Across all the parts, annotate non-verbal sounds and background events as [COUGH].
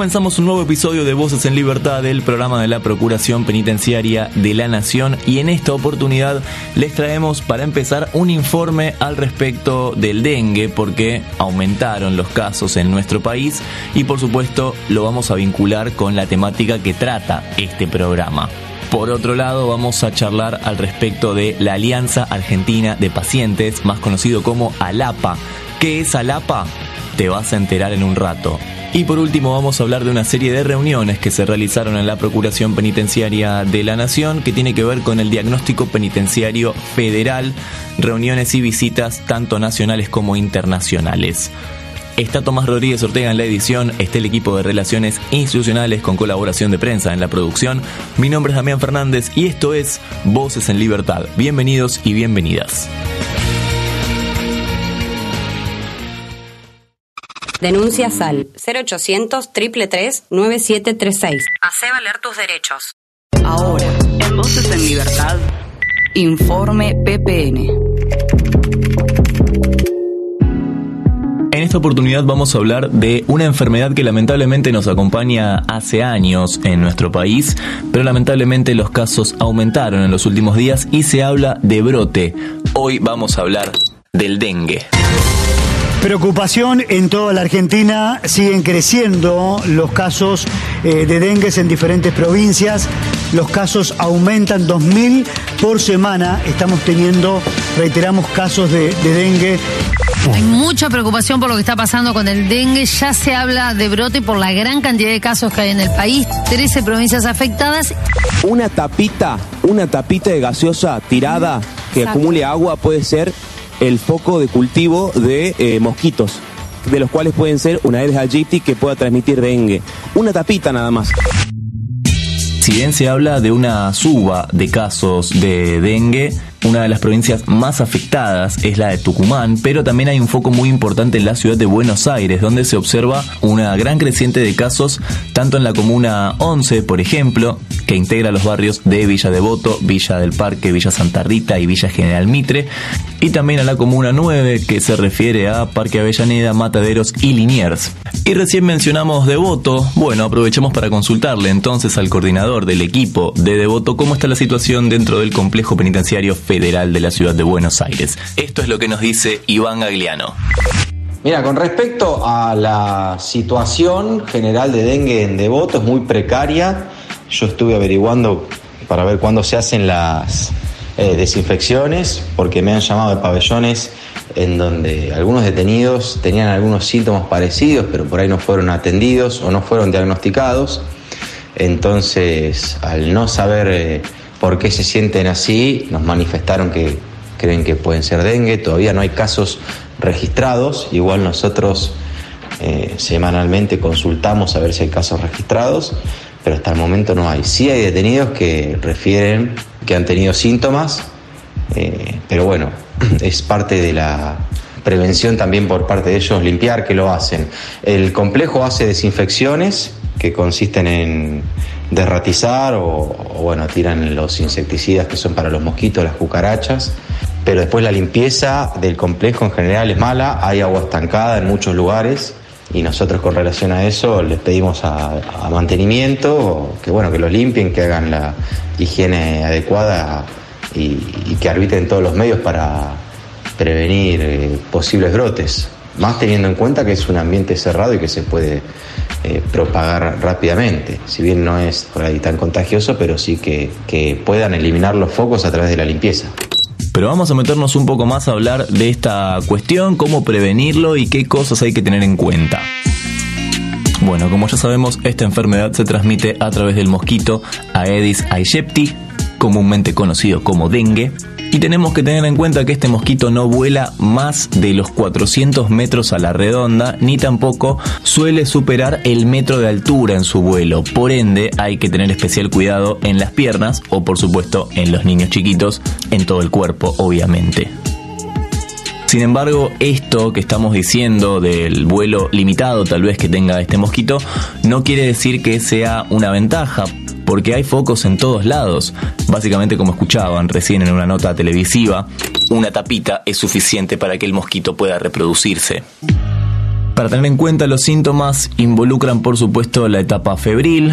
Comenzamos un nuevo episodio de Voces en Libertad del programa de la Procuración Penitenciaria de la Nación y en esta oportunidad les traemos para empezar un informe al respecto del dengue porque aumentaron los casos en nuestro país y por supuesto lo vamos a vincular con la temática que trata este programa. Por otro lado, vamos a charlar al respecto de la Alianza Argentina de Pacientes, más conocido como ALAPA. ¿Qué es ALAPA? Te vas a enterar en un rato. Y por último vamos a hablar de una serie de reuniones que se realizaron en la Procuración Penitenciaria de la Nación que tiene que ver con el diagnóstico penitenciario federal, reuniones y visitas tanto nacionales como internacionales. Está Tomás Rodríguez Ortega en la edición, está el equipo de Relaciones Institucionales con colaboración de prensa en la producción. Mi nombre es Damián Fernández y esto es Voces en Libertad. Bienvenidos y bienvenidas. Denuncia SAL 0800 333 9736. Hace valer tus derechos. Ahora, En Voces en Libertad. Informe PPN. En esta oportunidad vamos a hablar de una enfermedad que lamentablemente nos acompaña hace años en nuestro país, pero lamentablemente los casos aumentaron en los últimos días y se habla de brote. Hoy vamos a hablar del dengue. Preocupación en toda la Argentina, siguen creciendo los casos eh, de dengue en diferentes provincias, los casos aumentan 2.000 por semana, estamos teniendo, reiteramos, casos de, de dengue. Hay mucha preocupación por lo que está pasando con el dengue. Ya se habla de brote por la gran cantidad de casos que hay en el país. 13 provincias afectadas. Una tapita, una tapita de gaseosa tirada que Exacto. acumule agua puede ser el foco de cultivo de eh, mosquitos, de los cuales pueden ser una Aedes aegypti que pueda transmitir dengue. Una tapita nada más. Si bien se habla de una suba de casos de dengue, una de las provincias más afectadas es la de Tucumán, pero también hay un foco muy importante en la ciudad de Buenos Aires, donde se observa una gran creciente de casos, tanto en la comuna 11, por ejemplo, que integra los barrios de Villa Devoto, Villa del Parque, Villa Santa Rita y Villa General Mitre, y también a la comuna 9, que se refiere a Parque Avellaneda, Mataderos y Liniers. Y recién mencionamos Devoto, bueno, aprovechamos para consultarle entonces al coordinador del equipo de Devoto cómo está la situación dentro del complejo penitenciario federal de la ciudad de Buenos Aires. Esto es lo que nos dice Iván Gagliano. Mira, con respecto a la situación general de dengue en Devoto, es muy precaria. Yo estuve averiguando para ver cuándo se hacen las eh, desinfecciones, porque me han llamado de pabellones en donde algunos detenidos tenían algunos síntomas parecidos, pero por ahí no fueron atendidos o no fueron diagnosticados. Entonces, al no saber eh, por qué se sienten así, nos manifestaron que creen que pueden ser dengue. Todavía no hay casos registrados. Igual nosotros eh, semanalmente consultamos a ver si hay casos registrados, pero hasta el momento no hay. Sí hay detenidos que refieren que han tenido síntomas, eh, pero bueno, [CLEARS THROAT] es parte de la prevención también por parte de ellos limpiar que lo hacen. El complejo hace desinfecciones que consisten en derratizar o, o, bueno, tiran los insecticidas que son para los mosquitos, las cucarachas, pero después la limpieza del complejo en general es mala, hay agua estancada en muchos lugares y nosotros con relación a eso les pedimos a, mantenimiento que bueno, que lo limpien, que hagan la higiene adecuada y, y que arbitren todos los medios para prevenir eh, posibles brotes, más teniendo en cuenta que es un ambiente cerrado y que se puede eh, propagar rápidamente. Si bien no es por ahí tan contagioso, pero sí que, que puedan eliminar los focos a través de la limpieza. Pero vamos a meternos un poco más a hablar de esta cuestión, cómo prevenirlo y qué cosas hay que tener en cuenta. Bueno, como ya sabemos, esta enfermedad se transmite a través del mosquito Aedes aegypti, comúnmente conocido como dengue, y tenemos que tener en cuenta que este mosquito no vuela más de los 400 metros a la redonda, ni tampoco suele superar el metro de altura en su vuelo. Por ende, hay que tener especial cuidado en las piernas o por supuesto en los niños chiquitos, en todo el cuerpo, obviamente. Sin embargo, esto que estamos diciendo del vuelo limitado tal vez que tenga este mosquito, no quiere decir que sea una ventaja, porque hay focos en todos lados. Básicamente, como escuchaban recién en una nota televisiva, una tapita es suficiente para que el mosquito pueda reproducirse. Para tener en cuenta los síntomas, involucran por supuesto la etapa febril,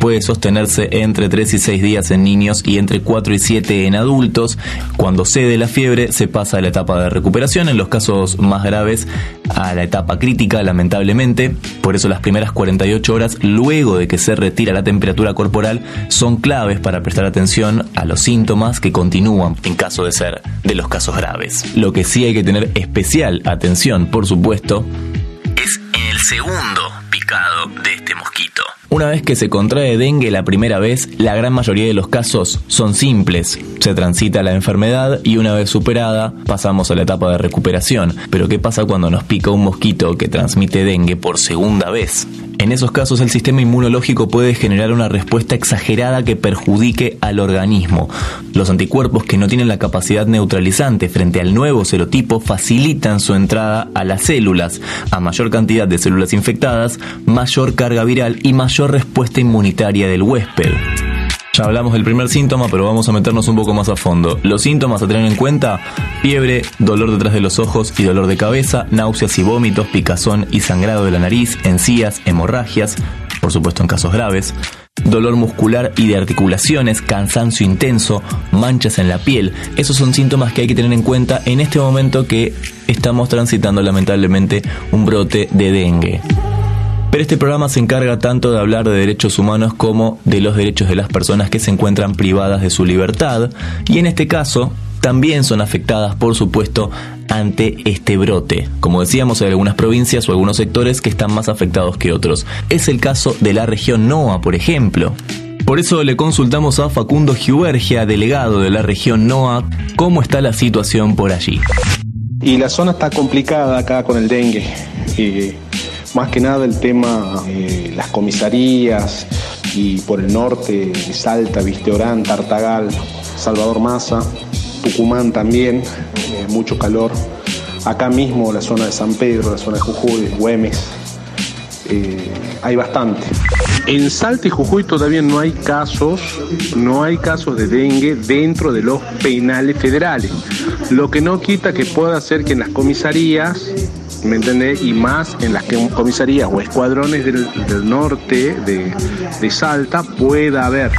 puede sostenerse entre 3 y 6 días en niños y entre 4 y 7 en adultos. Cuando cede la fiebre se pasa a la etapa de recuperación, en los casos más graves a la etapa crítica lamentablemente. Por eso las primeras 48 horas luego de que se retira la temperatura corporal son claves para prestar atención a los síntomas que continúan en caso de ser de los casos graves. Lo que sí hay que tener especial atención, por supuesto, es en el segundo picado de este mosquito. Una vez que se contrae dengue la primera vez, la gran mayoría de los casos son simples. Se transita la enfermedad y una vez superada pasamos a la etapa de recuperación. Pero ¿qué pasa cuando nos pica un mosquito que transmite dengue por segunda vez? En esos casos el sistema inmunológico puede generar una respuesta exagerada que perjudique al organismo. Los anticuerpos que no tienen la capacidad neutralizante frente al nuevo serotipo facilitan su entrada a las células. A mayor cantidad de células infectadas, mayor carga viral y mayor respuesta inmunitaria del huésped. Ya hablamos del primer síntoma, pero vamos a meternos un poco más a fondo. Los síntomas a tener en cuenta, fiebre, dolor detrás de los ojos y dolor de cabeza, náuseas y vómitos, picazón y sangrado de la nariz, encías, hemorragias, por supuesto en casos graves, dolor muscular y de articulaciones, cansancio intenso, manchas en la piel. Esos son síntomas que hay que tener en cuenta en este momento que estamos transitando lamentablemente un brote de dengue. Pero este programa se encarga tanto de hablar de derechos humanos como de los derechos de las personas que se encuentran privadas de su libertad y en este caso también son afectadas, por supuesto, ante este brote. Como decíamos, hay algunas provincias o algunos sectores que están más afectados que otros. Es el caso de la región NOA, por ejemplo. Por eso le consultamos a Facundo Giubergia, delegado de la región NOA, cómo está la situación por allí. Y la zona está complicada acá con el dengue. Más que nada el tema de las comisarías y por el norte, Salta, Visteorán, Tartagal, Salvador Maza, Tucumán también, eh, mucho calor. Acá mismo la zona de San Pedro, la zona de Jujuy, Güemes, eh, hay bastante. En Salta y Jujuy todavía no hay casos, no hay casos de dengue dentro de los penales federales. Lo que no quita que pueda ser que en las comisarías, ¿me entendés? Y más en las comisarías o escuadrones del, norte de Salta pueda haber.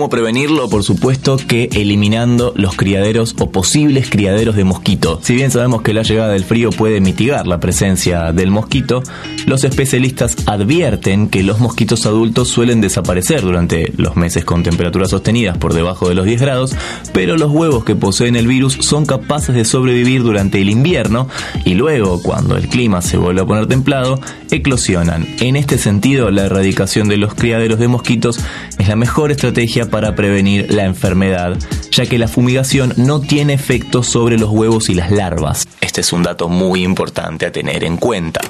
¿Cómo prevenirlo? Por supuesto que eliminando los criaderos o posibles criaderos de mosquito. Si bien sabemos que la llegada del frío puede mitigar la presencia del mosquito, los especialistas advierten que los mosquitos adultos suelen desaparecer durante los meses con temperaturas sostenidas por debajo de los 10 grados, pero los huevos que poseen el virus son capaces de sobrevivir durante el invierno y luego, cuando el clima se vuelve a poner templado, eclosionan. En este sentido, la erradicación de los criaderos de mosquitos es la mejor estrategia para prevenir la enfermedad, ya que la fumigación no tiene efecto sobre los huevos y las larvas. Este es un dato muy importante a tener en cuenta.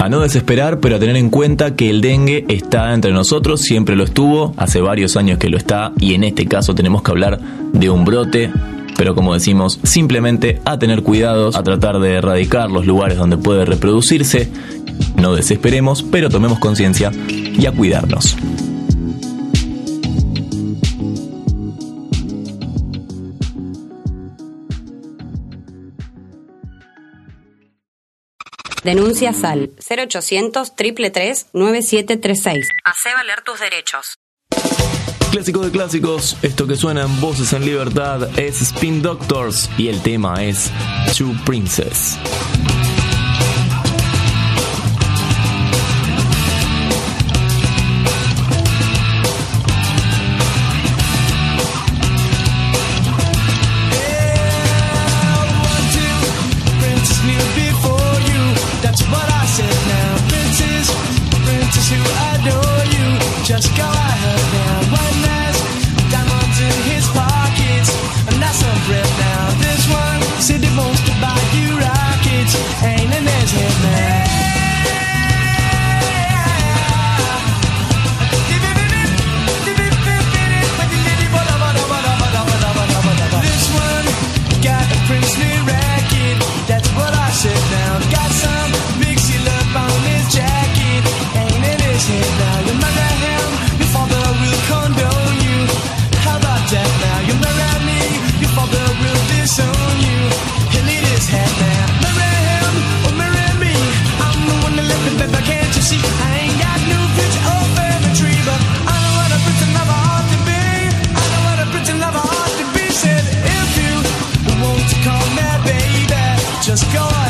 A no desesperar, pero a tener en cuenta que el dengue está entre nosotros, siempre lo estuvo, hace varios años que lo está, y en este caso tenemos que hablar de un brote pero como decimos, simplemente a tener cuidados, a tratar de erradicar los lugares donde puede reproducirse. No desesperemos, pero tomemos conciencia y a cuidarnos. Denuncia SAL 0800 333 9736. Hace valer tus derechos. Clásico de clásicos, esto que suena en Voces en Libertad es Spin Doctors y el tema es True Princess. go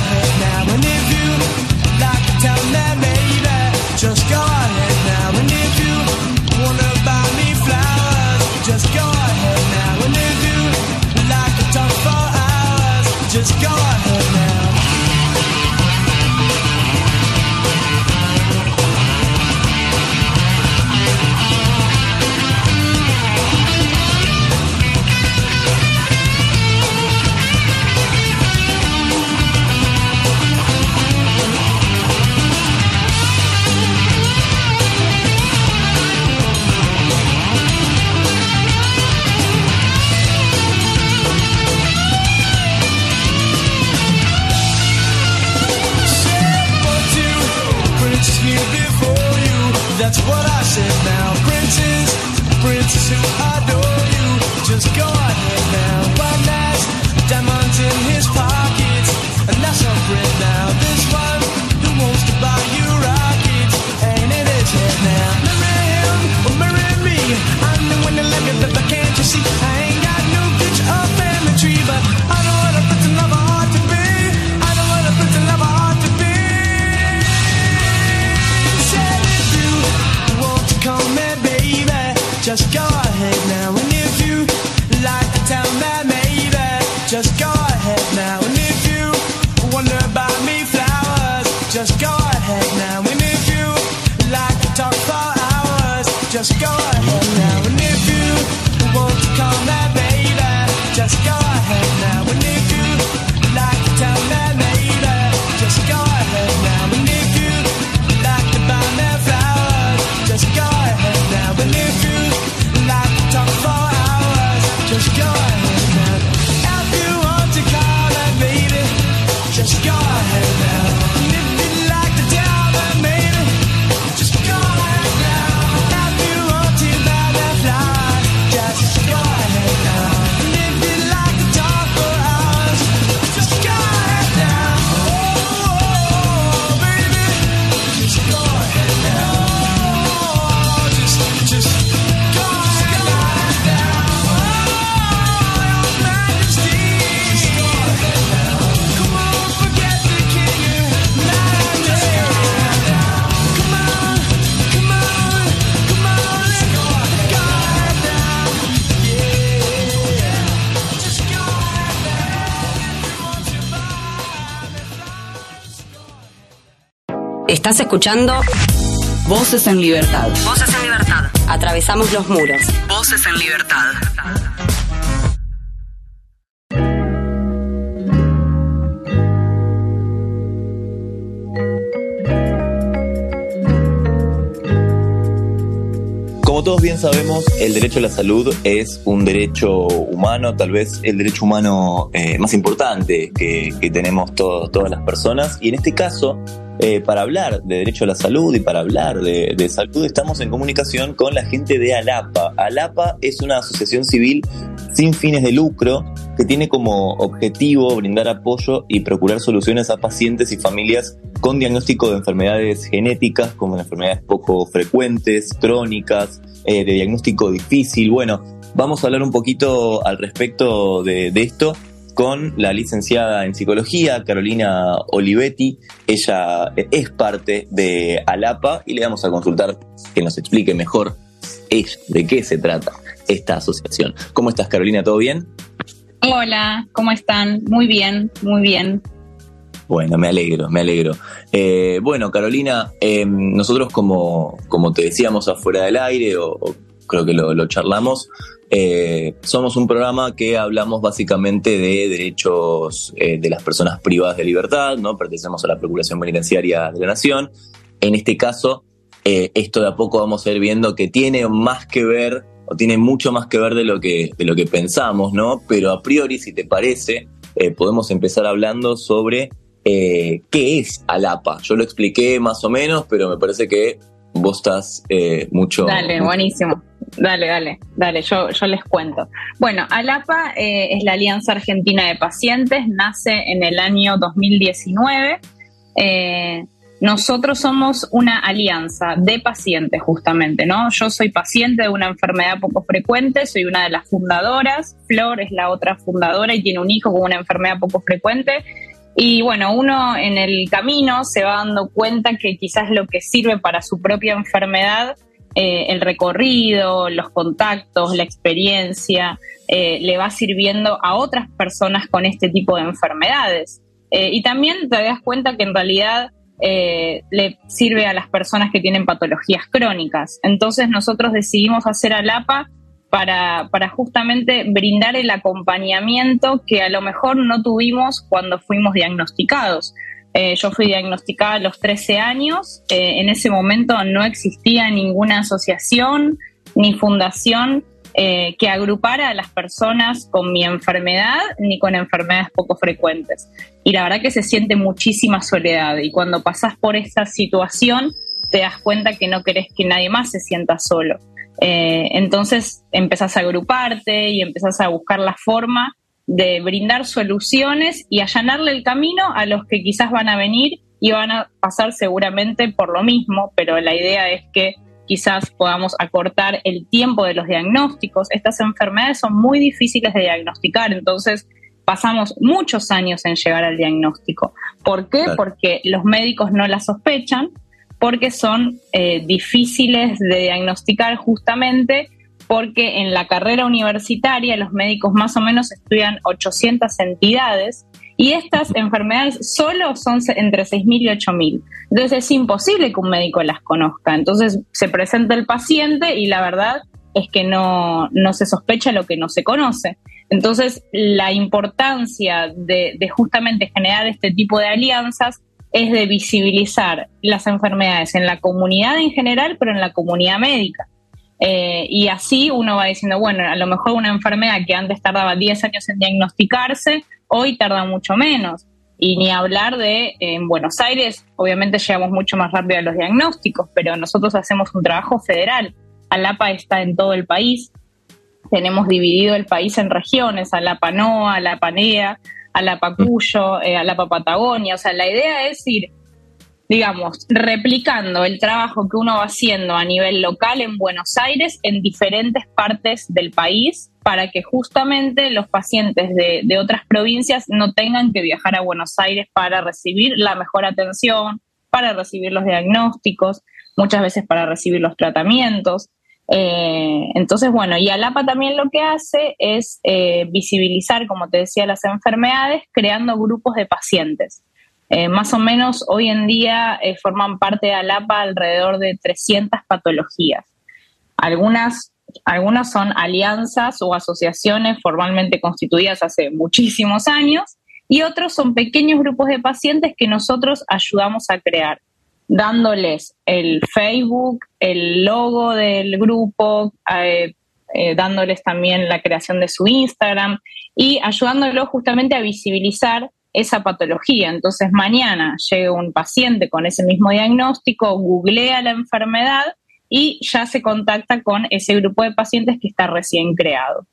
Estás escuchando Voces en libertad. Voces en Libertad. Atravesamos los muros. Voces en libertad. Como todos bien sabemos, el derecho a la salud es un derecho humano, tal vez el derecho humano eh, más importante que, que tenemos todos- todas las personas. Y en este caso, eh, para hablar de derecho a la salud y para hablar de, salud, estamos en comunicación con la gente de ALAPA. ALAPA es una asociación civil sin fines de lucro que tiene como objetivo brindar apoyo y procurar soluciones a pacientes y familias con diagnóstico de enfermedades genéticas, como enfermedades poco frecuentes, crónicas, eh, de diagnóstico difícil. Bueno, vamos a hablar un poquito al respecto de esto con la licenciada en psicología, Carolina Olivetti. Ella es parte de ALAPA y le vamos a consultar que nos explique mejor ella, de qué se trata esta asociación. ¿Cómo estás, Carolina? ¿Todo bien? Hola, ¿cómo están? Muy bien, muy bien. Bueno, me alegro, me alegro. Eh, bueno, Carolina, eh, nosotros como, como te decíamos afuera del aire, o, o creo que lo, lo charlamos, eh, somos un programa que hablamos básicamente de derechos eh, de las personas privadas de libertad, ¿no? Pertenecemos a la Procuración Penitenciaria de la Nación. En este caso, eh, esto de a poco vamos a ir viendo que tiene más que ver, o tiene mucho más que ver de lo que, de lo que pensamos, ¿no? Pero a priori, si te parece, podemos empezar hablando sobre qué es Alapa. Yo lo expliqué más o menos, pero me parece que vos estás mucho... Dale, buenísimo. Dale, dale, dale, yo, yo les cuento. Bueno, ALAPA eh, es la Alianza Argentina de Pacientes, nace en el año 2019. Eh, nosotros somos una alianza de pacientes, justamente, ¿no? Yo soy paciente de una enfermedad poco frecuente, soy una de las fundadoras, Flor es la otra fundadora y tiene un hijo con una enfermedad poco frecuente. Y bueno, uno en el camino se va dando cuenta que quizás lo que sirve para su propia enfermedad eh, el recorrido, los contactos, la experiencia, eh, le va sirviendo a otras personas con este tipo de enfermedades. Eh, y también te das cuenta que en realidad le sirve a las personas que tienen patologías crónicas. Entonces nosotros decidimos hacer ALAPA para, para justamente brindar el acompañamiento que a lo mejor no tuvimos cuando fuimos diagnosticados. Eh, yo fui diagnosticada a los 13 años. Eh, en ese momento no existía ninguna asociación ni fundación eh, que agrupara a las personas con mi enfermedad ni con enfermedades poco frecuentes. Y la verdad que se siente muchísima soledad. Y cuando pasas por esta situación, te das cuenta que no querés que nadie más se sienta solo. entonces empezás a agruparte y empezás a buscar la forma de brindar soluciones y allanarle el camino a los que quizás van a venir y van a pasar seguramente por lo mismo, pero la idea es que quizás podamos acortar el tiempo de los diagnósticos. Estas enfermedades son muy difíciles de diagnosticar, entonces pasamos muchos años en llegar al diagnóstico. ¿Por qué? Porque los médicos no la sospechan, porque son eh, difíciles de diagnosticar justamente porque en la carrera universitaria los médicos más o menos estudian 800 entidades y estas enfermedades solo son entre 6.000 y 8.000. Entonces es imposible que un médico las conozca. Entonces se presenta el paciente y la verdad es que no, se sospecha lo que no se conoce. Entonces la importancia de, de justamente generar este tipo de alianzas es de visibilizar las enfermedades en la comunidad en general, pero en la comunidad médica. Eh, y así uno va diciendo, bueno, a lo mejor una enfermedad que antes tardaba 10 años en diagnosticarse, hoy tarda mucho menos. Y ni hablar de, en Buenos Aires, obviamente llegamos mucho más rápido a los diagnósticos, pero nosotros hacemos un trabajo federal. ALAPA está en todo el país. Tenemos dividido el país en regiones, ALAPA NOA, ALAPA NEA, ALAPA Cuyo, eh, ALAPA Patagonia. O sea, la idea es ir digamos, replicando el trabajo que uno va haciendo a nivel local en Buenos Aires en diferentes partes del país para que justamente los pacientes de, otras provincias no tengan que viajar a Buenos Aires para recibir la mejor atención, para recibir los diagnósticos, muchas veces para recibir los tratamientos. Eh, entonces, bueno, y ALAPA también lo que hace es eh, visibilizar, como te decía, las enfermedades creando grupos de pacientes. Eh, más o menos hoy en día eh, forman parte de ALAPA alrededor de 300 patologías. Algunas, algunas son alianzas o asociaciones formalmente constituidas hace muchísimos años y otros son pequeños grupos de pacientes que nosotros ayudamos a crear, dándoles el Facebook, el logo del grupo, eh, dándoles también la creación de su Instagram y ayudándolos justamente a visibilizar esa patología. Entonces mañana llega un paciente con ese mismo diagnóstico, googlea la enfermedad y ya se contacta con ese grupo de pacientes que está recién creado.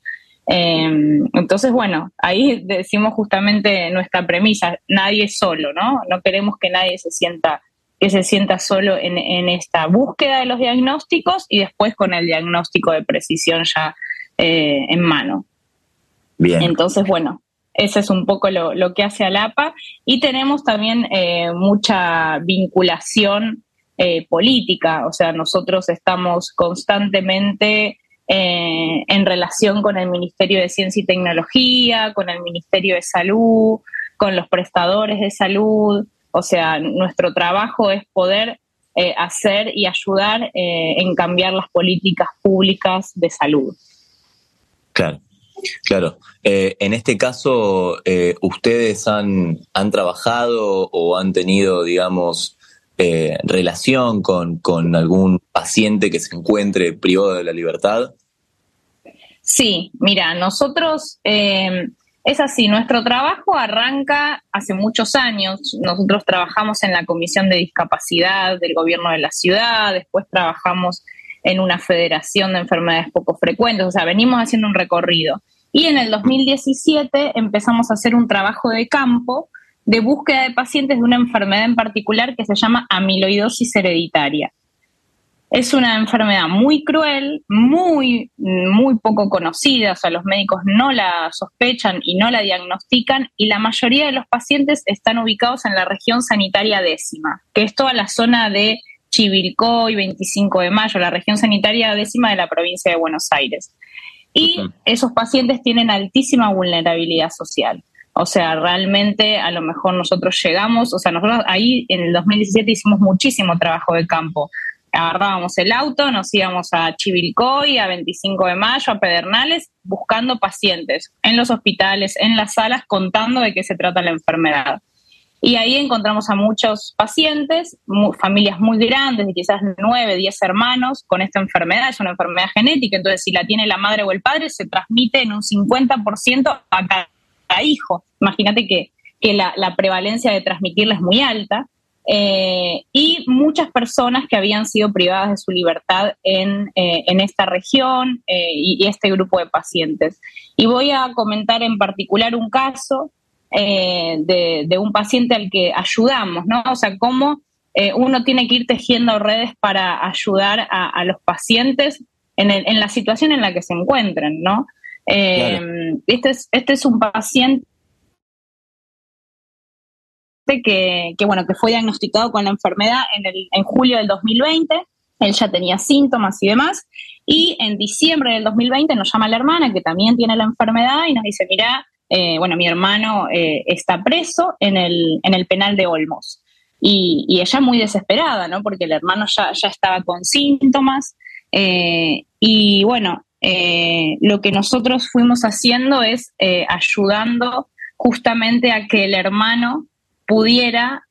Em, entonces, bueno, ahí decimos justamente nuestra premisa, nadie es solo, ¿no? No queremos que nadie se sienta que se sienta solo en, esta búsqueda de los diagnósticos y después con el diagnóstico de precisión ya eh, en mano. Bien. Entonces, bueno, ese es un poco lo, que hace ALAPA. Y tenemos también eh, mucha vinculación eh, política, o sea, nosotros estamos constantemente eh, en relación con el Ministerio de Ciencia y Tecnología, con el Ministerio de Salud, con los prestadores de salud. O sea, nuestro trabajo es poder hacer y ayudar en cambiar las políticas públicas de salud. Claro. Claro. Eh, en este caso, eh, ¿ustedes han, han trabajado o han tenido, digamos, eh, relación con, con, algún paciente que se encuentre privado de la libertad? Sí, mira, nosotros es así, nuestro trabajo arranca hace muchos años. Nosotros trabajamos en la Comisión de Discapacidad del Gobierno de la Ciudad, después trabajamos en una federación de enfermedades poco frecuentes, o sea, venimos haciendo un recorrido. Y en el 2017 empezamos a hacer un trabajo de campo de búsqueda de pacientes de una enfermedad en particular que se llama amiloidosis hereditaria. Es una enfermedad muy cruel, muy, muy poco conocida, o sea, los médicos no la sospechan y no la diagnostican y la mayoría de los pacientes están ubicados en la región sanitaria décima, que es toda la zona de Chivilcoy, 25 de mayo, la región sanitaria décima de la provincia de Buenos Aires. Y esos pacientes tienen altísima vulnerabilidad social. O sea, realmente a lo mejor nosotros llegamos, o sea, nosotros ahí en el 2017 hicimos muchísimo trabajo de campo. Agarrábamos el auto, nos íbamos a Chivilcoy, a 25 de mayo, a Pedernales, buscando pacientes en los hospitales, en las salas, contando de qué se trata la enfermedad. Y ahí encontramos a muchos pacientes, familias muy grandes, de quizás nueve, diez hermanos, con esta enfermedad. Es una enfermedad genética, entonces si la tiene la madre o el padre, se transmite en un 50% a cada hijo. Imagínate que, la, prevalencia de transmitirla es muy alta. Eh, y muchas personas que habían sido privadas de su libertad en, eh, esta región eh, y, este grupo de pacientes. Y voy a comentar en particular un caso eh, de, un paciente al que ayudamos, ¿no? O sea, cómo eh, uno tiene que ir tejiendo redes para ayudar a, los pacientes en, la situación en la que se encuentren, ¿no? Eh, este, es, este es un paciente que, bueno, que fue diagnosticado con la enfermedad en, el, en julio del 2020, él ya tenía síntomas y demás, y en diciembre del 2020 nos llama la hermana que también tiene la enfermedad y nos dice, mira, eh, bueno, mi hermano eh, está preso en el, en el penal de Olmos. Y, ella muy desesperada, ¿no? Porque el hermano ya, ya estaba con síntomas. Eh, y bueno, lo que nosotros fuimos haciendo es ayudando justamente a que el hermano pudiera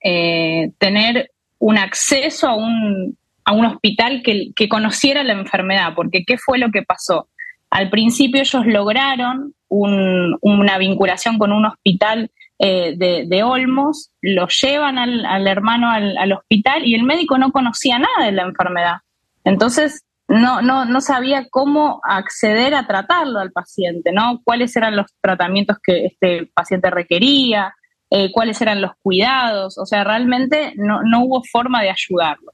tener un acceso a un, a un hospital que, que, conociera la enfermedad, porque ¿qué fue lo que pasó? Al principio ellos lograron una vinculación con un hospital eh, de, Olmos, lo llevan al, hermano al, hospital y el médico no conocía nada de la enfermedad. Entonces, no, no, no sabía cómo acceder a tratarlo al paciente, ¿no? Cuáles eran los tratamientos que este paciente requería, eh, cuáles eran los cuidados, o sea, realmente no, no hubo forma de ayudarlo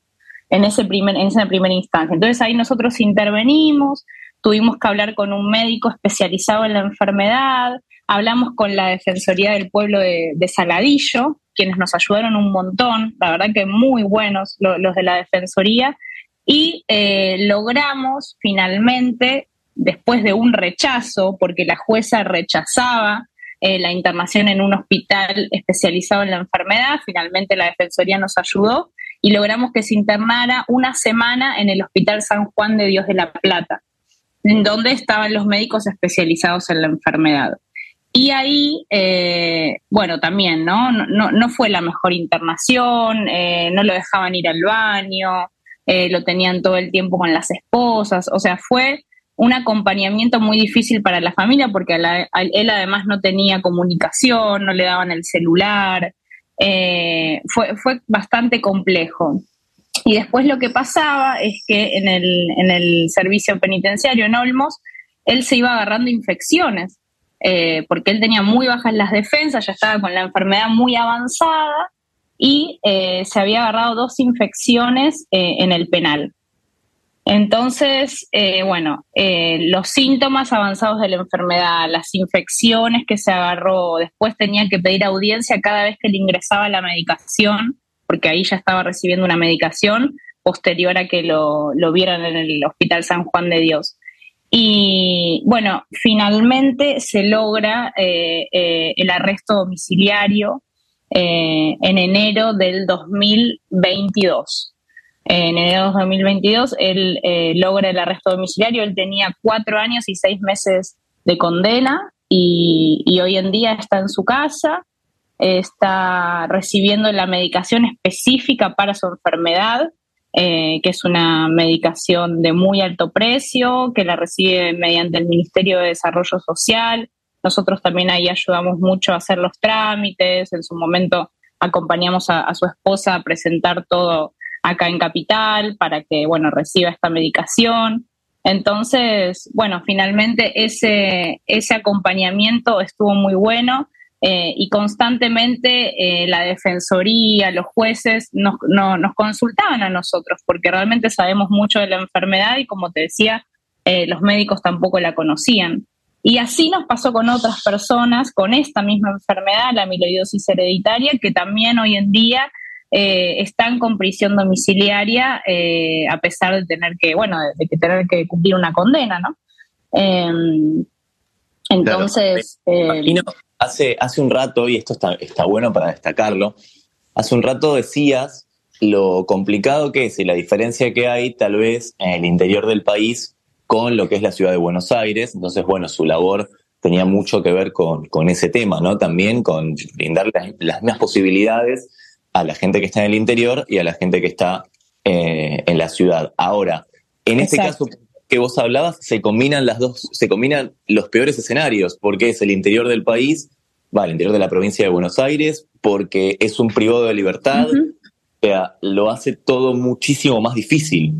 en, ese primer, en esa primera instancia. Entonces ahí nosotros intervenimos, tuvimos que hablar con un médico especializado en la enfermedad, hablamos con la Defensoría del Pueblo de, Saladillo, quienes nos ayudaron un montón, la verdad que muy buenos los de la Defensoría, y eh, logramos finalmente, después de un rechazo, porque la jueza rechazaba eh, la internación en un hospital especializado en la enfermedad, finalmente la Defensoría nos ayudó y logramos que se internara una semana en el Hospital San Juan de Dios de la Plata donde estaban los médicos especializados en la enfermedad. Y ahí, eh, bueno, también, ¿no? ¿no? No, fue la mejor internación, eh, no lo dejaban ir al baño, eh, lo tenían todo el tiempo con las esposas, o sea, fue un acompañamiento muy difícil para la familia porque él además no tenía comunicación, no le daban el celular, fue, fue bastante complejo. Y después lo que pasaba es que en el, en el servicio penitenciario en Olmos, él se iba agarrando infecciones, eh, porque él tenía muy bajas las defensas, ya estaba con la enfermedad muy avanzada y eh, se había agarrado dos infecciones eh, en el penal. Entonces, bueno, los síntomas avanzados de la enfermedad, las infecciones que se agarró, después tenía que pedir audiencia cada vez que le ingresaba la medicación porque ahí ya estaba recibiendo una medicación posterior a que lo, vieran en el Hospital San Juan de Dios. Y bueno, finalmente se logra eh, eh, el arresto domiciliario eh, en enero del 2022. En enero del 2022 él logra el arresto domiciliario, él tenía cuatro años y seis meses de condena y hoy en día está en su casa está recibiendo la medicación específica para su enfermedad, eh, que es una medicación de muy alto precio, que la recibe mediante el Ministerio de Desarrollo Social. Nosotros también ahí ayudamos mucho a hacer los trámites, en su momento acompañamos a, su esposa a presentar todo acá en Capital para que, bueno, reciba esta medicación. Entonces, bueno, finalmente ese, ese acompañamiento estuvo muy bueno eh, y constantemente eh, la defensoría, los jueces nos, nos consultaban a nosotros porque realmente sabemos mucho de la enfermedad y como te decía, eh, los médicos tampoco la conocían. Y así nos pasó con otras personas con esta misma enfermedad, la amiloidosis hereditaria, que también hoy en día eh, están con prisión domiciliaria eh, a pesar de tener que, bueno, de, de que tener que cumplir una condena, ¿no? Eh, entonces, Me eh, imagino, hace, hace un rato, y esto está, está bueno para destacarlo, hace un rato decías lo complicado que es y la diferencia que hay tal vez en el interior del país con lo que es la ciudad de Buenos Aires. Entonces, bueno, su labor tenía mucho que ver con, con ese tema, ¿no? También con brindar las, las mismas posibilidades a la gente que está en el interior y a la gente que está eh, en la ciudad. Ahora, en este caso que vos hablabas, se combinan las dos, se combinan los peores escenarios, porque es el interior del país, va, el interior de la provincia de Buenos Aires, porque es un privado de libertad, o sea, lo hace todo muchísimo más difícil.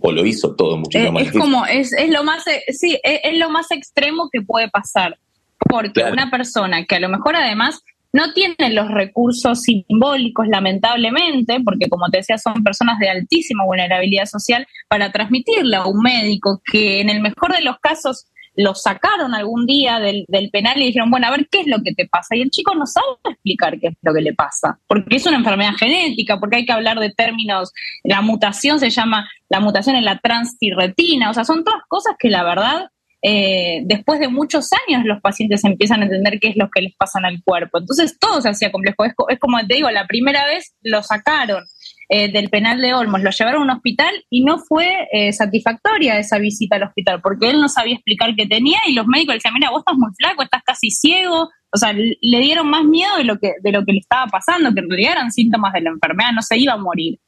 O lo hizo todo muchísimo Eh, más es difícil. como, es, es lo más, eh, sí, es, es lo más extremo que puede pasar. Porque Claro. una persona que a lo mejor además no tiene los recursos simbólicos, lamentablemente, porque como te decía, son personas de altísima vulnerabilidad social, para transmitirle a un médico que en el mejor de los casos lo sacaron algún día del, del penal y dijeron, bueno, a ver qué es lo que te pasa. Y el chico no sabe explicar qué es lo que le pasa, porque es una enfermedad genética, porque hay que hablar de términos, la mutación se llama, la mutación en la transtirretina, o sea, son todas cosas que la verdad, eh, después de muchos años los pacientes empiezan a entender qué es lo que les pasa al cuerpo. Entonces todo se hacía complejo. Es, es como te digo, la primera vez lo sacaron eh, del penal de Olmos, lo llevaron a un hospital y no fue eh, satisfactoria esa visita al hospital, porque él no sabía explicar qué tenía y los médicos le decían, mira, vos estás muy flaco, estás casi ciego. O sea, le dieron más miedo de lo que, de lo que le estaba pasando, que en realidad eran síntomas de la enfermedad, no se iba a morir.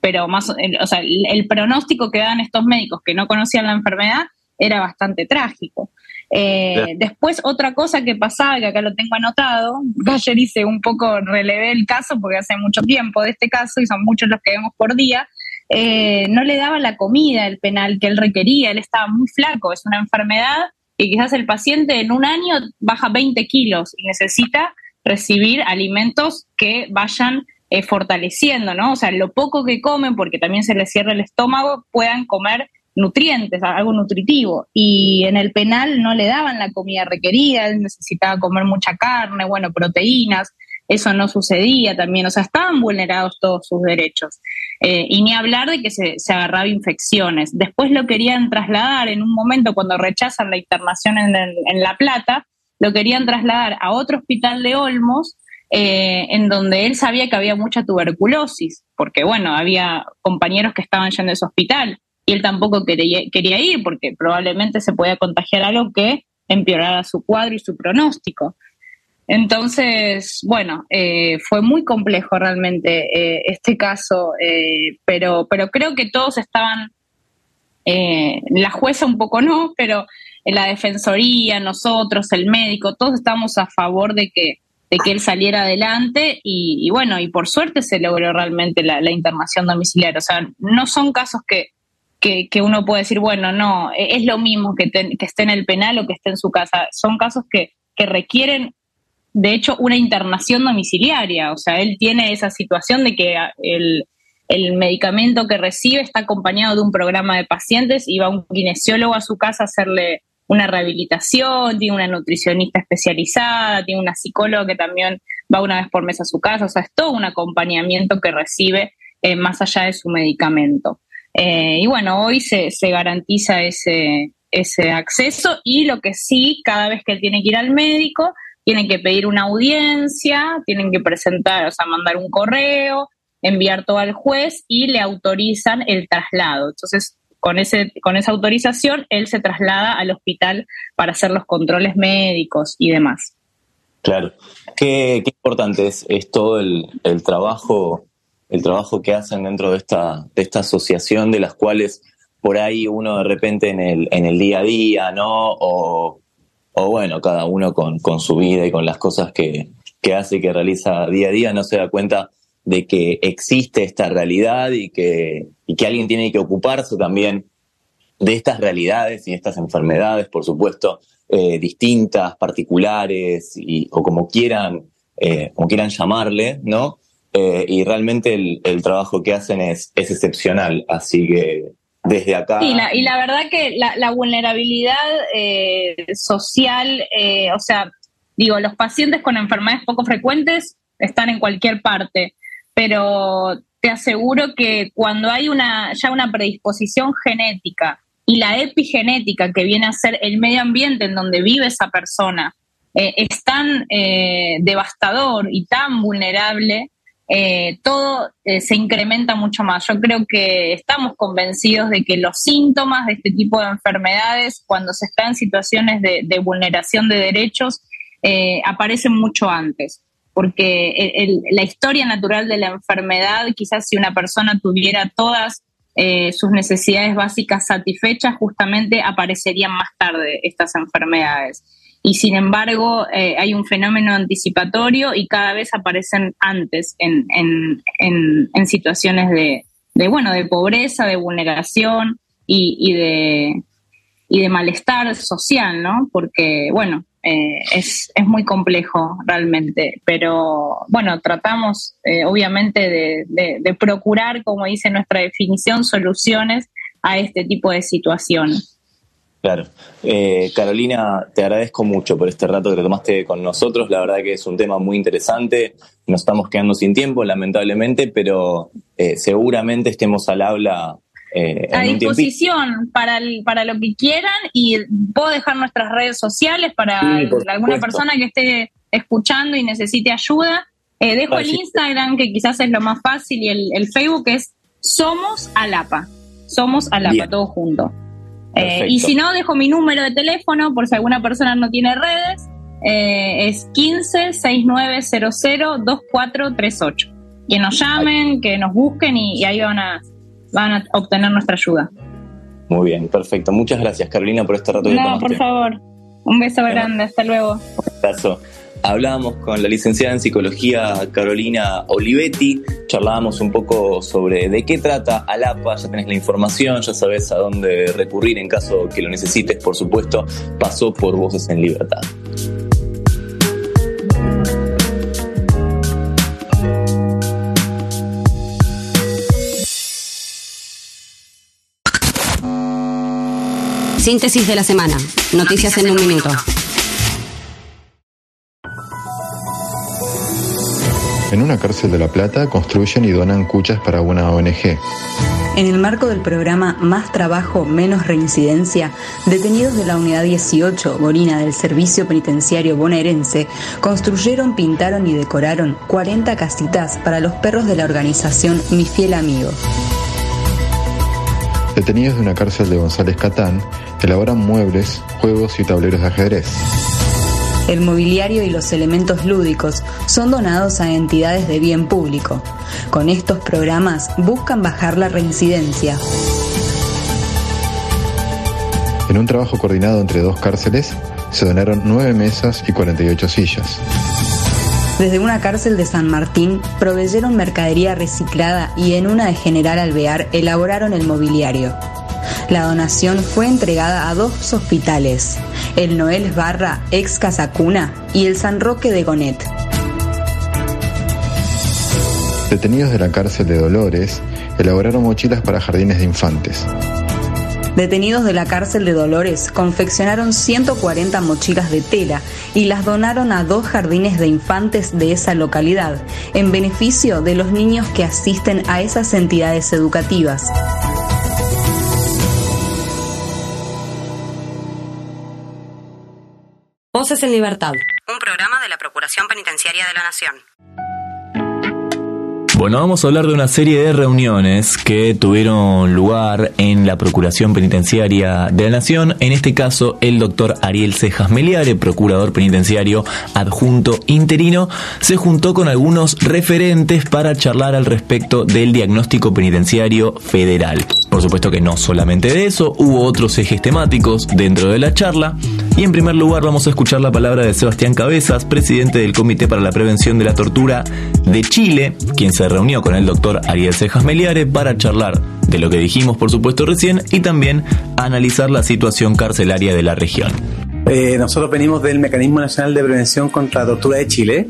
Pero más, o sea, el, el pronóstico que daban estos médicos que no conocían la enfermedad era bastante trágico. Eh. Después, otra cosa que pasaba, que acá lo tengo anotado, ayer hice un poco, relevé el caso porque hace mucho tiempo de este caso y son muchos los que vemos por día, eh, no le daba la comida el penal que él requería, él estaba muy flaco, es una enfermedad y quizás el paciente en un año baja 20 kilos y necesita recibir alimentos que vayan eh, fortaleciendo, ¿no? O sea, lo poco que comen, porque también se les cierra el estómago, puedan comer nutrientes, algo nutritivo. Y en el penal no le daban la comida requerida, él necesitaba comer mucha carne, bueno, proteínas, eso no sucedía también, o sea, estaban vulnerados todos sus derechos. Eh, y ni hablar de que se, se agarraba infecciones. Después lo querían trasladar en un momento cuando rechazan la internación en, en La Plata, lo querían trasladar a otro hospital de Olmos, eh, en donde él sabía que había mucha tuberculosis, porque bueno, había compañeros que estaban yendo a ese hospital y él tampoco quería, ir porque probablemente se podía contagiar algo que empeorara su cuadro y su pronóstico. Entonces, bueno, eh, fue muy complejo realmente eh, este caso, eh, pero, pero creo que todos estaban, eh, la jueza un poco no, pero la defensoría, nosotros, el médico, todos estamos a favor de que, de que él saliera adelante y, bueno, y por suerte se logró realmente la internación domiciliaria. O sea, no son casos que, que, uno puede decir, bueno, no, e- es lo mismo que, ten- que esté en el penal o que esté en su casa. Son casos que, que requieren de hecho, una internación domiciliaria. O sea, él tiene esa situación de que ah, el, el medicamento que recibe está acompañado de un programa de pacientes y va un kinesiólogo a su casa a hacerle una rehabilitación, tiene una nutricionista especializada, tiene una psicóloga que también va una vez por mes a su casa. O sea, es todo un acompañamiento que recibe eh, más allá de su medicamento. Eh, y bueno, hoy se, se garantiza ese, ese acceso y lo que sí, cada vez que tiene que ir al médico, tienen que pedir una audiencia, tienen que presentar, o sea, mandar un correo, enviar todo al juez y le autorizan el traslado. Entonces, con, ese, con esa autorización, él se traslada al hospital para hacer los controles médicos y demás. Claro. Qué, qué importante es, es todo el, el trabajo, el trabajo que hacen dentro de esta, de esta asociación, de las cuales por ahí uno de repente en el, en el día a día, ¿no? O, o bueno, cada uno con, con su vida y con las cosas que, que hace y que realiza día a día, no se da cuenta de que existe esta realidad y que, y que alguien tiene que ocuparse también de estas realidades y estas enfermedades, por supuesto, eh, distintas, particulares, y, o como quieran, eh, como quieran llamarle, ¿no? Eh, y realmente el, trabajo que hacen es, excepcional, así que desde acá... Y la verdad que la, vulnerabilidad eh, social, eh, o sea, digo, los pacientes con enfermedades poco frecuentes están en cualquier parte, pero te aseguro que cuando hay una, ya una predisposición genética y la epigenética que viene a ser el medio ambiente en donde vive esa persona es tan devastador y tan vulnerable, eh, todo eh, se incrementa mucho más. Yo creo que estamos convencidos de que los síntomas de este tipo de enfermedades, cuando se está en situaciones de, vulneración de derechos, eh, aparecen mucho antes porque la historia natural de la enfermedad, quizás si una persona tuviera todas sus necesidades básicas satisfechas, justamente aparecerían más tarde estas enfermedades. Y sin embargo, eh, hay un fenómeno anticipatorio y cada vez aparecen antes en, en- en- en situaciones de, de, bueno, de pobreza, de vulneración y, y de, y de malestar social, ¿no? Porque, bueno, eh, es, es muy complejo realmente, pero bueno, tratamos eh, obviamente de, de- de procurar, como dice nuestra definición, soluciones a este tipo de situaciones. Claro. Eh, Carolina, te agradezco mucho por este rato que te tomaste con nosotros. La verdad que es un tema muy interesante. Nos estamos quedando sin tiempo, lamentablemente, pero eh, seguramente estemos al habla eh, A un disposición para, el- para lo que quieran y puedo dejar nuestras redes sociales para Sí, alguna persona que esté escuchando y necesite ayuda. Eh, dejo Ay, el. Instagram, que quizás es lo más fácil, y el, el Facebook es Somos Alapa. Somos Alapa, Bien. todo junto. Eh, y si no, dejo mi número de teléfono por si alguna persona no tiene redes. eh, es 15 6900 2438. Que nos llamen, que nos busquen y, y ahí van a, van a obtener nuestra ayuda. Muy bien, perfecto. Muchas gracias, Carolina, por este rato No, por favor. Un beso grande. Hasta luego. Abrazo. Hablábamos con la licenciada en psicología Carolina Olivetti, charlábamos un poco sobre de qué trata Alapa, ya tenés la información, ya sabes a dónde recurrir en caso que lo necesites, por supuesto, pasó por Voces en Libertad. Síntesis de la semana. Noticias en un minuto. En una cárcel de La Plata construyen y donan cuchas para una ONG. En el marco del programa Más Trabajo, Menos Reincidencia, detenidos de la Unidad 18, Borina del Servicio Penitenciario Bonaerense, construyeron, pintaron y decoraron 40 casitas para los perros de la organización Mi Fiel Amigo. Detenidos de una cárcel de González Catán, elaboran muebles, juegos y tableros de ajedrez. El mobiliario y los elementos lúdicos son donados a entidades de bien público. Con estos programas buscan bajar la reincidencia. En un trabajo coordinado entre dos cárceles, se donaron nueve mesas y 48 sillas. Desde una cárcel de San Martín proveyeron mercadería reciclada y en una de General Alvear elaboraron el mobiliario. La donación fue entregada a dos hospitales, el Noel Barra, ex Casacuna, y el San Roque de Gonet. Detenidos de la cárcel de Dolores, elaboraron mochilas para jardines de infantes. Detenidos de la cárcel de Dolores confeccionaron 140 mochilas de tela y las donaron a dos jardines de infantes de esa localidad, en beneficio de los niños que asisten a esas entidades educativas. Voces en Libertad. Un programa de la Procuración Penitenciaria de la Nación. Bueno, vamos a hablar de una serie de reuniones que tuvieron lugar en la Procuración Penitenciaria de la Nación. En este caso, el doctor Ariel Cejas Meliare, procurador penitenciario adjunto interino, se juntó con algunos referentes para charlar al respecto del diagnóstico penitenciario federal. Por supuesto que no solamente de eso, hubo otros ejes temáticos dentro de la charla. Y en primer lugar vamos a escuchar la palabra de Sebastián Cabezas, presidente del Comité para la Prevención de la Tortura de Chile, quien se reunió con el doctor Ariel Cejas Meliare para charlar de lo que dijimos por supuesto recién y también analizar la situación carcelaria de la región. Eh, nosotros venimos del Mecanismo Nacional de Prevención contra la Tortura de Chile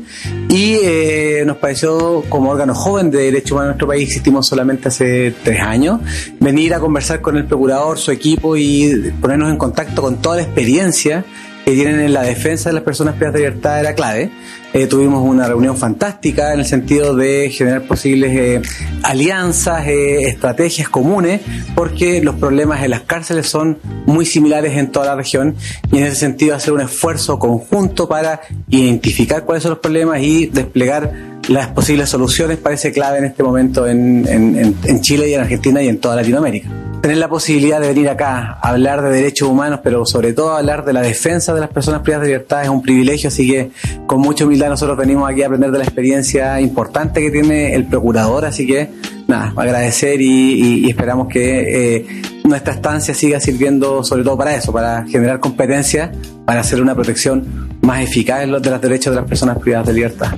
y eh, nos pareció, como órgano joven de derechos humanos en nuestro país, existimos solamente hace tres años, venir a conversar con el procurador, su equipo y ponernos en contacto con toda la experiencia que tienen en la defensa de las personas privadas de libertad era clave. Eh, tuvimos una reunión fantástica en el sentido de generar posibles eh, alianzas, eh, estrategias comunes, porque los problemas en las cárceles son muy similares en toda la región y en ese sentido hacer un esfuerzo conjunto para identificar cuáles son los problemas y desplegar las posibles soluciones parece clave en este momento en, en, en Chile y en Argentina y en toda Latinoamérica tener la posibilidad de venir acá a hablar de derechos humanos, pero sobre todo hablar de la defensa de las personas privadas de libertad es un privilegio, así que con mucha humildad nosotros venimos aquí a aprender de la experiencia importante que tiene el procurador, así que nada, agradecer y, y, esperamos que eh, nuestra estancia siga sirviendo sobre todo para eso, para generar competencia, para hacer una protección más eficaz de los derechos de las personas privadas de libertad.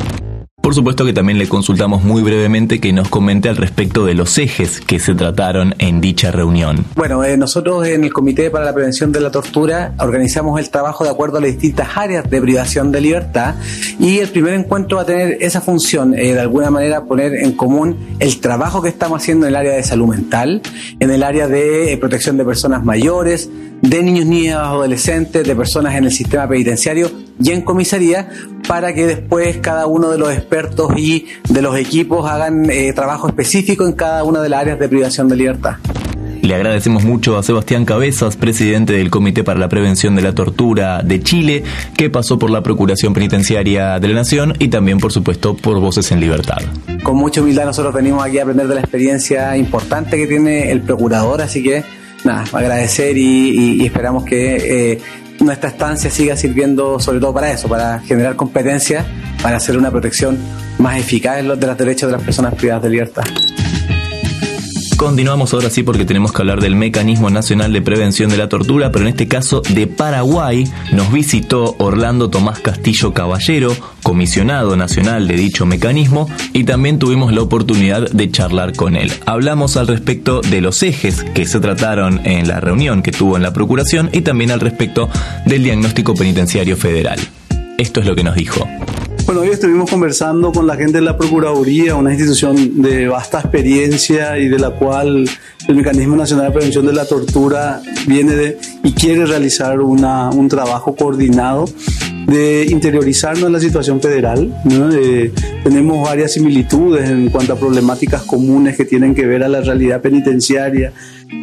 Por supuesto que también le consultamos muy brevemente que nos comente al respecto de los ejes que se trataron en dicha reunión. Bueno, eh, nosotros en el Comité para la Prevención de la Tortura organizamos el trabajo de acuerdo a las distintas áreas de privación de libertad y el primer encuentro va a tener esa función, eh, de alguna manera poner en común el trabajo que estamos haciendo en el área de salud mental, en el área de eh, protección de personas mayores, de niños, niñas, adolescentes, de personas en el sistema penitenciario y en comisaría, para que después cada uno de los expertos y de los equipos hagan eh, trabajo específico en cada una de las áreas de privación de libertad. Le agradecemos mucho a Sebastián Cabezas, presidente del Comité para la Prevención de la Tortura de Chile, que pasó por la Procuración Penitenciaria de la Nación y también, por supuesto, por Voces en Libertad. Con mucha humildad nosotros venimos aquí a aprender de la experiencia importante que tiene el procurador, así que nada, agradecer y, y, esperamos que eh, nuestra estancia siga sirviendo sobre todo para eso, para generar competencia, para hacer una protección más eficaz de los derechos de las personas privadas de libertad. Continuamos ahora sí porque tenemos que hablar del Mecanismo Nacional de Prevención de la Tortura, pero en este caso de Paraguay nos visitó Orlando Tomás Castillo Caballero, comisionado nacional de dicho mecanismo, y también tuvimos la oportunidad de charlar con él. Hablamos al respecto de los ejes que se trataron en la reunión que tuvo en la Procuración y también al respecto del diagnóstico penitenciario federal. Esto es lo que nos dijo. Bueno, hoy estuvimos conversando con la gente de la Procuraduría, una institución de vasta experiencia y de la cual el Mecanismo Nacional de Prevención de la Tortura viene de, y quiere realizar una, un trabajo coordinado de interiorizarnos en la situación federal. ¿no? Eh, tenemos varias similitudes en cuanto a problemáticas comunes que tienen que ver a la realidad penitenciaria,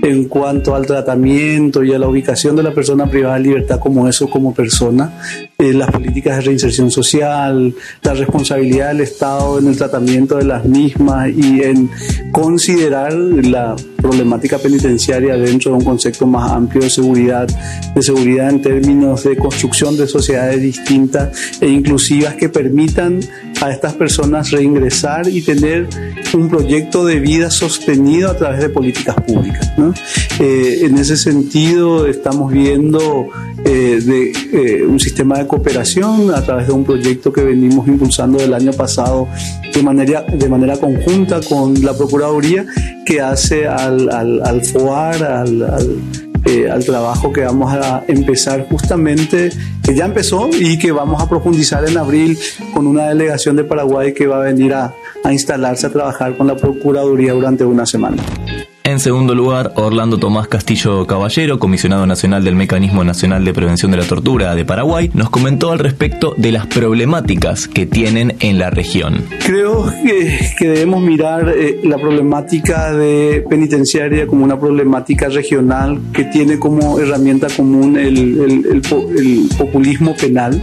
en cuanto al tratamiento y a la ubicación de la persona privada de libertad como eso, como persona, eh, las políticas de reinserción social, la responsabilidad del Estado en el tratamiento de las mismas y en considerar la problemática penitenciaria dentro de un concepto más amplio de seguridad, de seguridad en términos de construcción de sociedades distintas e inclusivas que permitan a estas personas reingresar y tener un proyecto de vida sostenido a través de políticas públicas. ¿no? Eh, en ese sentido estamos viendo eh, eh, un sistema de cooperación a través de un proyecto que venimos impulsando el año pasado de manera, de manera conjunta con la Procuraduría que hace al, al, al FOAR, al eh, al trabajo que vamos a empezar justamente, que ya empezó y que vamos a profundizar en abril con una delegación de Paraguay que va a venir a, a instalarse a trabajar con la Procuraduría durante una semana. En segundo lugar, Orlando Tomás Castillo Caballero, comisionado nacional del Mecanismo Nacional de Prevención de la Tortura de Paraguay, nos comentó al respecto de las problemáticas que tienen en la región. Creo que, que debemos mirar eh, la problemática de penitenciaria como una problemática regional que tiene como herramienta común el, el, populismo penal,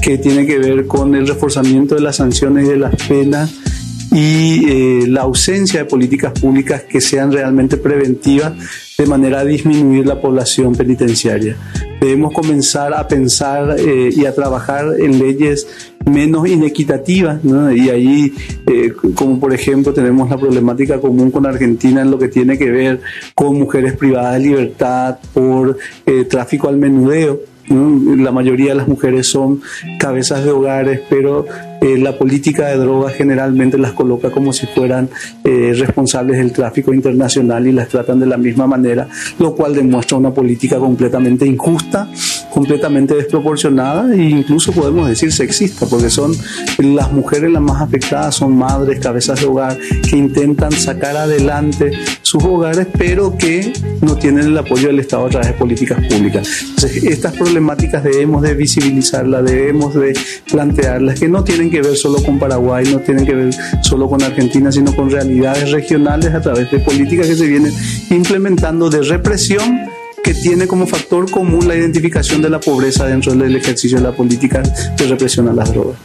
que tiene que ver con el reforzamiento de las sanciones y de las penas y eh, la ausencia de políticas públicas que sean realmente preventivas de manera a disminuir la población penitenciaria. Debemos comenzar a pensar eh, y a trabajar en leyes menos inequitativas, ¿no? y ahí, eh, como por ejemplo, tenemos la problemática común con Argentina en lo que tiene que ver con mujeres privadas de libertad por eh, tráfico al menudeo. La mayoría de las mujeres son cabezas de hogares, pero eh, la política de drogas generalmente las coloca como si fueran eh, responsables del tráfico internacional y las tratan de la misma manera, lo cual demuestra una política completamente injusta, completamente desproporcionada e incluso podemos decir sexista, porque son las mujeres las más afectadas, son madres, cabezas de hogar, que intentan sacar adelante sus hogares, pero que no tienen el apoyo del Estado a través de políticas públicas. Entonces, estas problemáticas debemos de visibilizarlas, debemos de plantearlas, que no tienen que ver solo con Paraguay, no tienen que ver solo con Argentina, sino con realidades regionales a través de políticas que se vienen implementando de represión que tiene como factor común la identificación de la pobreza dentro del ejercicio de la política de represión a las drogas.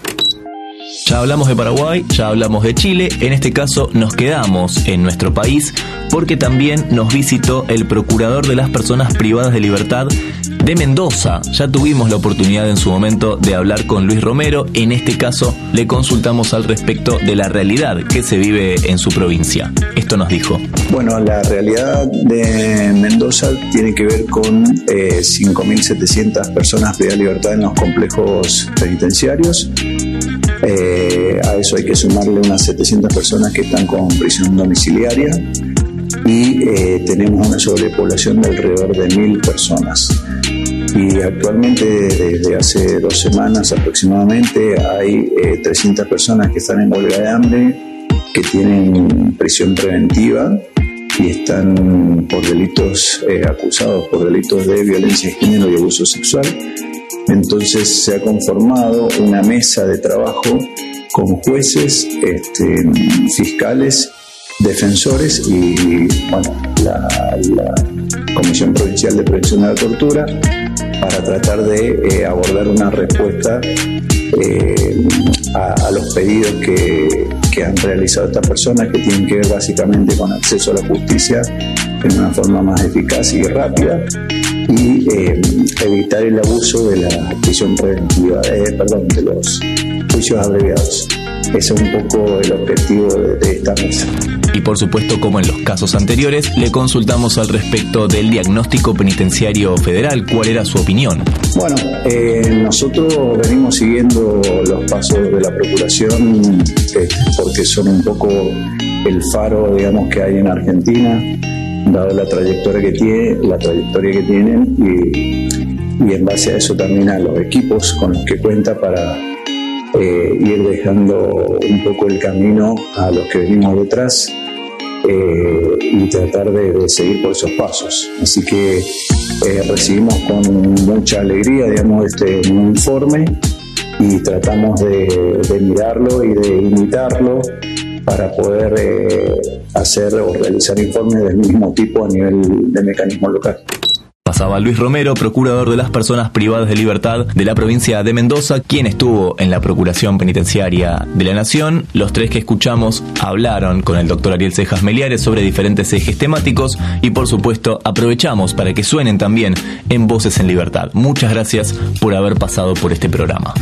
Ya hablamos de Paraguay, ya hablamos de Chile, en este caso nos quedamos en nuestro país porque también nos visitó el procurador de las personas privadas de libertad de Mendoza. Ya tuvimos la oportunidad en su momento de hablar con Luis Romero, en este caso le consultamos al respecto de la realidad que se vive en su provincia. Esto nos dijo. Bueno, la realidad de Mendoza tiene que ver con eh, 5.700 personas privadas de libertad en los complejos penitenciarios. Eh, a eso hay que sumarle unas 700 personas que están con prisión domiciliaria y eh, tenemos una sobrepoblación de alrededor de mil personas. Y actualmente, desde hace dos semanas aproximadamente, hay eh, 300 personas que están en huelga de hambre, que tienen prisión preventiva y están por delitos eh, acusados por delitos de violencia de género y abuso sexual. Entonces se ha conformado una mesa de trabajo con jueces, este, fiscales, defensores y bueno, la, Comisión Provincial de Prevención de la Tortura para tratar de eh, abordar una respuesta eh, a, a, los pedidos que, que, han realizado estas personas que tienen que ver básicamente con acceso a la justicia en una forma más eficaz y rápida y eh, evitar el abuso de la prisión preventiva, eh, perdón, de los juicios abreviados. Ese es un poco el objetivo de, de esta mesa. Y por supuesto, como en los casos anteriores, le consultamos al respecto del diagnóstico penitenciario federal. ¿Cuál era su opinión? Bueno, eh, nosotros venimos siguiendo los pasos de la Procuración eh, porque son un poco el faro, digamos, que hay en Argentina, dado la trayectoria que tiene, la trayectoria que tienen y, y en base a eso también a los equipos con los que cuenta para eh, ir dejando un poco el camino a los que venimos detrás eh, y tratar de, de, seguir por esos pasos. Así que eh, recibimos con mucha alegría, digamos, este informe y tratamos de, de mirarlo y de imitarlo para poder eh, hacer o realizar informes del mismo tipo a nivel de mecanismo local. Pasaba Luis Romero, procurador de las personas privadas de libertad de la provincia de Mendoza, quien estuvo en la Procuración Penitenciaria de la Nación. Los tres que escuchamos hablaron con el doctor Ariel Cejas Meliares sobre diferentes ejes temáticos y por supuesto aprovechamos para que suenen también en Voces en Libertad. Muchas gracias por haber pasado por este programa.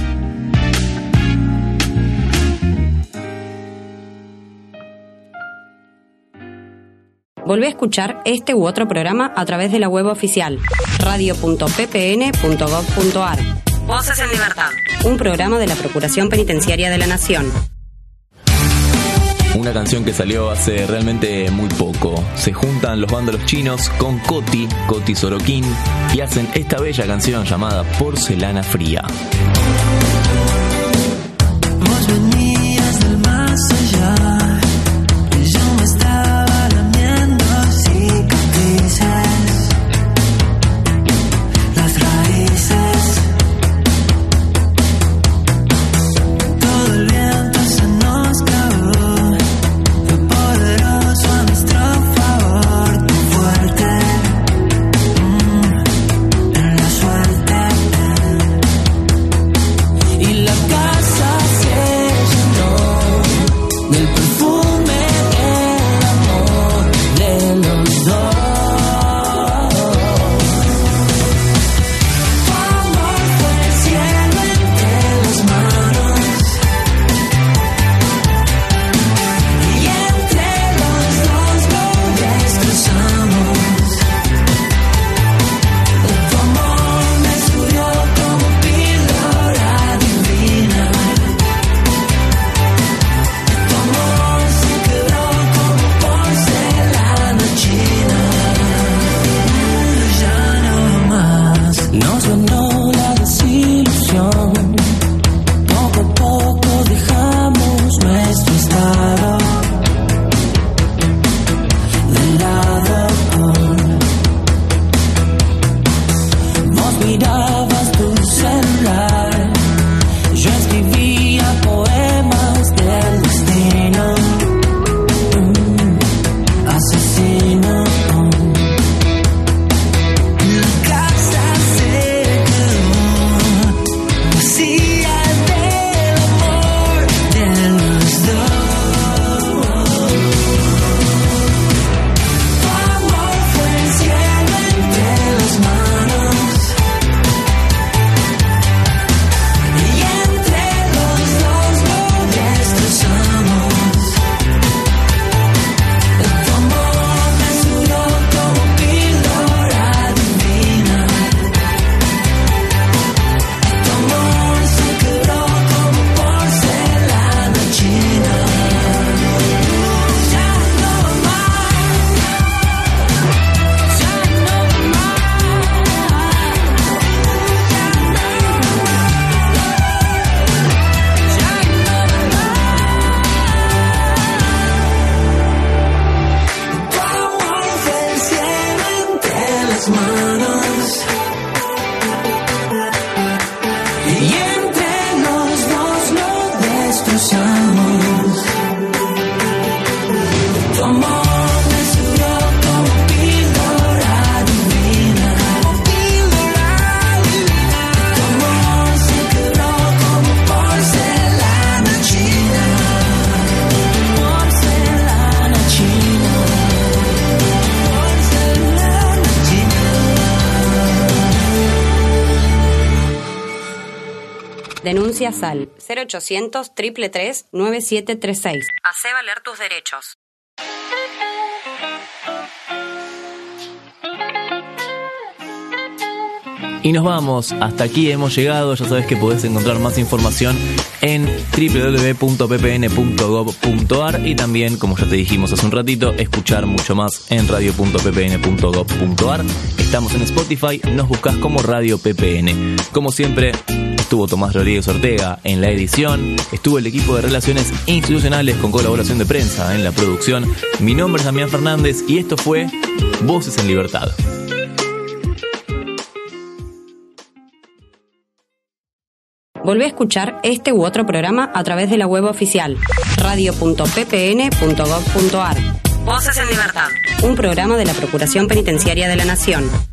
Volvé a escuchar este u otro programa a través de la web oficial radio.ppn.gov.ar. Voces en Libertad. Un programa de la Procuración Penitenciaria de la Nación. Una canción que salió hace realmente muy poco. Se juntan los vándalos chinos con Coti, Coti Sorokin, y hacen esta bella canción llamada Porcelana Fría. knows what knows. Denuncias al 0800 333 9736. Hacé valer tus derechos. Y nos vamos, hasta aquí hemos llegado, ya sabes que podés encontrar más información en www.ppn.gov.ar y también, como ya te dijimos hace un ratito, escuchar mucho más en radio.ppn.gov.ar. Estamos en Spotify, nos buscas como Radio PPN. Como siempre, estuvo Tomás Rodríguez Ortega en la edición, estuvo el equipo de Relaciones Institucionales con colaboración de prensa en la producción. Mi nombre es Damián Fernández y esto fue Voces en Libertad. Volvé a escuchar este u otro programa a través de la web oficial radio.ppn.gov.ar. Voces en Libertad. Un programa de la Procuración Penitenciaria de la Nación.